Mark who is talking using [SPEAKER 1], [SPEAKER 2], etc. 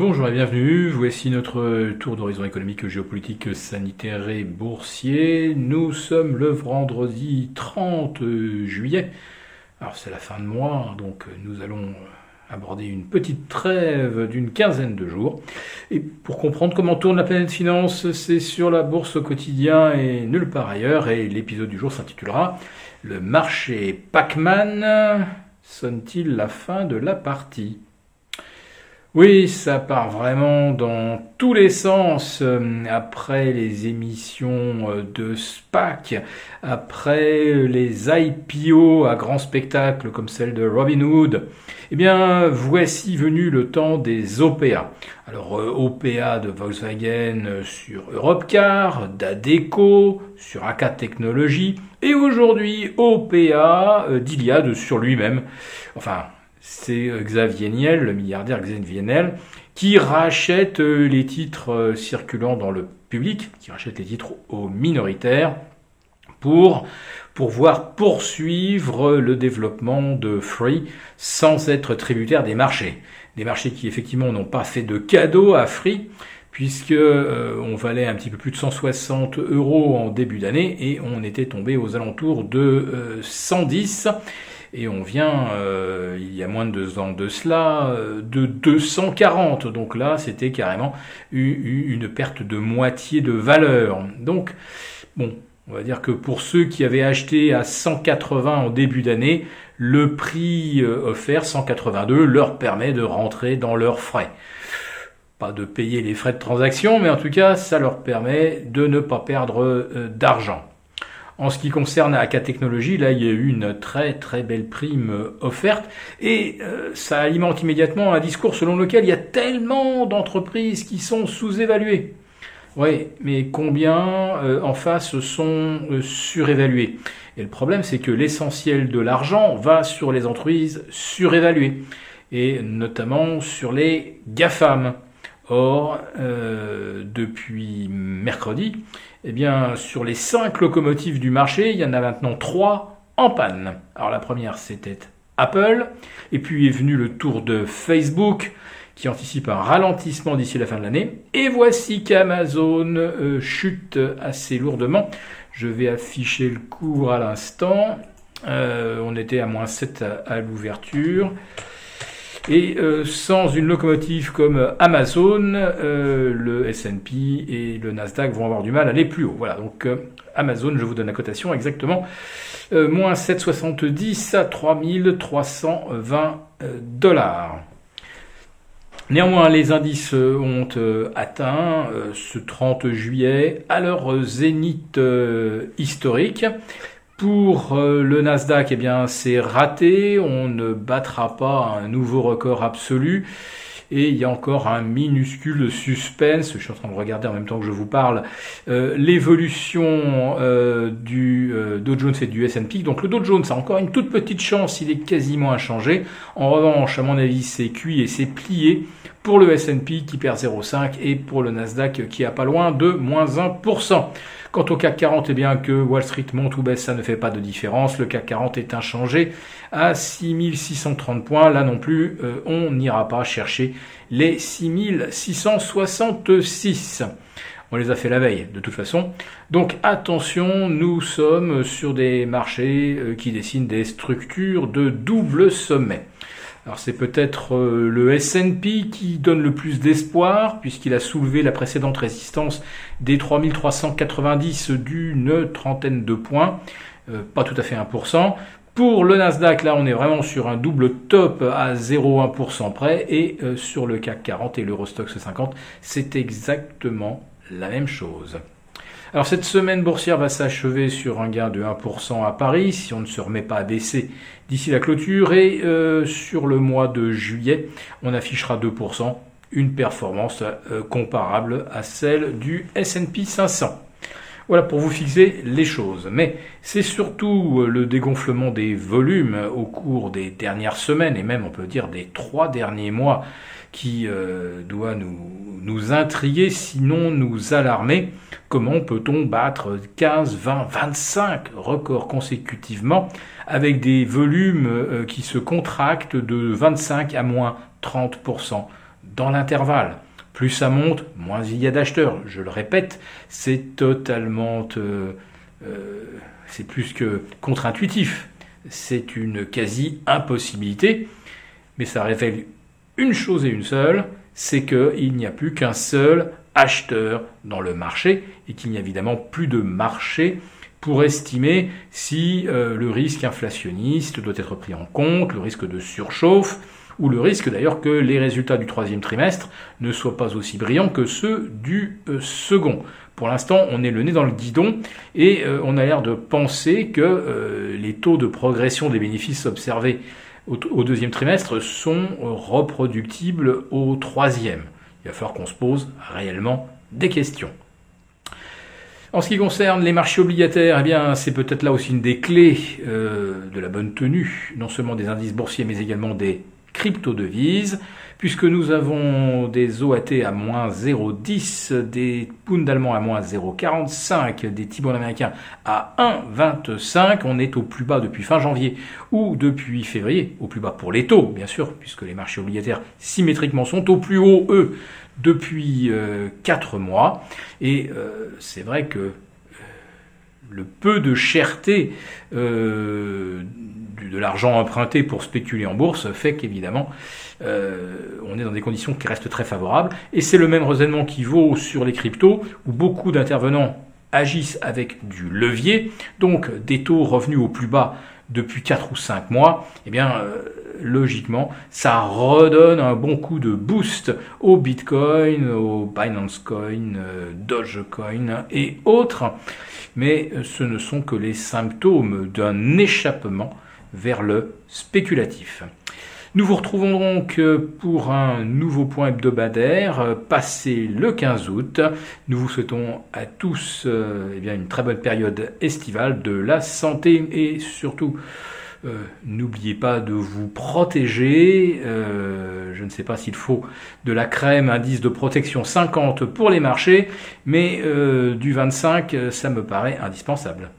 [SPEAKER 1] Bonjour et bienvenue, voici notre tour d'horizon économique, géopolitique, sanitaire et boursier. Nous sommes le vendredi 30 juillet. Alors c'est la fin de mois, donc nous allons aborder une petite trêve d'une quinzaine de jours. Et pour comprendre comment tourne la planète finance, c'est sur la bourse au quotidien et nulle part ailleurs. Et l'épisode du jour s'intitulera Le marché Pac-Man sonne-t-il la fin de la partie? Oui, ça part vraiment dans tous les sens euh, après les émissions euh, de SPAC, après les IPO à grand spectacle comme celle de Robin Hood. Eh bien, voici venu le temps des OPA. Alors, euh, OPA de Volkswagen sur Europcar, d'Adeco, sur AK Technologies, et aujourd'hui OPA d'Iliade sur lui-même. Enfin, c'est euh, Xavier Niel, le milliardaire Xavier Niel, qui rachète euh, les titres euh, circulant dans le public, qui rachète les titres aux minoritaires pour pouvoir poursuivre le développement de Free sans être tributaire des marchés. Des marchés qui effectivement n'ont pas fait de cadeau à Free, puisque on valait un petit peu plus de 160 euros en début d'année et on était tombé aux alentours de 110 et on vient, euh, il y a moins de deux ans de cela, euh, de 240. Donc là, c'était carrément une perte de moitié de valeur. Donc, bon, on va dire que pour ceux qui avaient acheté à 180 en début d'année, le prix euh, offert, 182, leur permet de rentrer dans leurs frais. Pas de payer les frais de transaction, mais en tout cas, ça leur permet de ne pas perdre d'argent. En ce qui concerne AK Technologies, là, il y a eu une très très belle prime euh, offerte et euh, ça alimente immédiatement un discours selon lequel il y a tellement d'entreprises qui sont sous-évaluées. Oui, mais combien euh, en face sont surévaluées? Et le problème, c'est que l'essentiel de l'argent va sur les entreprises surévaluées et notamment sur les GAFAM. Or, depuis mercredi, eh bien, sur les cinq locomotives du marché, il y en a maintenant trois en panne. Alors la première, c'était Apple, et puis est venu le tour de Facebook, qui anticipe un ralentissement d'ici la fin de l'année. Et voici qu'Amazon euh, chute assez lourdement. Je vais afficher le cours à l'instant. Euh, on était à moins 7 à l'ouverture. Et euh, sans une locomotive comme Amazon, euh, le S&P et le Nasdaq vont avoir du mal à aller plus haut. Voilà, donc euh, Amazon, je vous donne la cotation exactement, moins 7,70 à 3320 dollars. Néanmoins, les indices ont atteint ce 30 juillet à leur zénith historique. Pour euh, le Nasdaq, eh bien, c'est raté. On ne battra pas un nouveau record absolu. Et il y a encore un minuscule suspense. Je suis en train de regarder en même temps que je vous parle euh, l'évolution euh, du Dow Jones et du S&P. Donc le Dow Jones a encore une toute petite chance. Il est quasiment inchangé. En revanche, à mon avis, c'est cuit et c'est plié pour le S&P qui perd 0,5 et pour le Nasdaq qui a pas loin de moins 1%. Quant au CAC 40, eh bien que Wall Street monte ou baisse, ça ne fait pas de différence. Le CAC 40 est inchangé à 6630 points. Là non plus, euh, on n'ira pas chercher les 6666. On les a fait la veille, de toute façon. Donc attention, nous sommes sur des marchés euh, qui dessinent des structures de double sommet. Alors c'est peut-être euh, le S&P qui donne le plus d'espoir puisqu'il a soulevé la précédente résistance des 3390 d'une trentaine de points, euh, pas tout à fait 1%. Pour le Nasdaq, là on est vraiment sur un double top à 0,1% près et euh, sur le CAC 40 et l'Eurostox 50, c'est exactement la même chose. Alors cette semaine boursière va s'achever sur un gain de 1% à Paris, si on ne se remet pas à baisser d'ici la clôture, et euh, sur le mois de juillet, on affichera 2%, une performance euh, comparable à celle du S&P 500. Voilà pour vous fixer les choses. Mais c'est surtout euh, le dégonflement des volumes au cours des dernières semaines et même on peut dire des trois derniers mois qui euh, doit nous, nous intriguer, sinon nous alarmer. Comment peut-on battre 15, 20, 25 records consécutivement avec des volumes euh, qui se contractent de 25 à moins 30% dans l'intervalle? Plus ça monte, moins il y a d'acheteurs. Je le répète, c'est totalement... Euh, euh, c'est plus que contre-intuitif. C'est une quasi-impossibilité. Mais ça révèle une chose et une seule, c'est qu'il n'y a plus qu'un seul acheteur dans le marché et qu'il n'y a évidemment plus de marché pour estimer si euh, le risque inflationniste doit être pris en compte, le risque de surchauffe, ou le risque d'ailleurs que les résultats du troisième trimestre ne soient pas aussi brillants que ceux du euh, second. Pour l'instant, on est le nez dans le guidon et euh, on a l'air de penser que les taux de progression des bénéfices observés au, deuxième trimestre sont reproductibles au troisième. Il va falloir qu'on se pose réellement des questions. En ce qui concerne les marchés obligataires, eh bien, c'est peut-être là aussi une des clés euh, de la bonne tenue, non seulement des indices boursiers, mais également des crypto-devises, puisque nous avons des OAT à moins 0,10, des pounds allemands à moins 0,45, des T-bonds américains à 1,25. On est au plus bas depuis fin janvier ou depuis février, au plus bas pour les taux, bien sûr, puisque les marchés obligataires symétriquement sont au plus haut, eux, depuis 4 euh, mois. Et euh, c'est vrai que le peu de cherté de l'argent emprunté pour spéculer en bourse fait qu'évidemment on est dans des conditions qui restent très favorables. Et c'est le même raisonnement qui vaut sur les cryptos, où beaucoup d'intervenants agissent avec du levier, donc des taux revenus au plus bas depuis 4 ou 5 mois, eh bien, euh, logiquement, ça redonne un bon coup de boost au Bitcoin, au Binance Coin, euh, Dogecoin et autres. Mais euh, ce ne sont que les symptômes d'un échappement vers le spéculatif. Nous vous retrouvons donc euh, pour un nouveau point hebdomadaire passé le 15 août. Nous vous souhaitons à tous eh une très bonne période estivale, de la santé et surtout n'oubliez pas de vous protéger. je ne sais pas s'il faut de la crème indice de protection 50 pour les marchés, mais du 25, ça me paraît indispensable.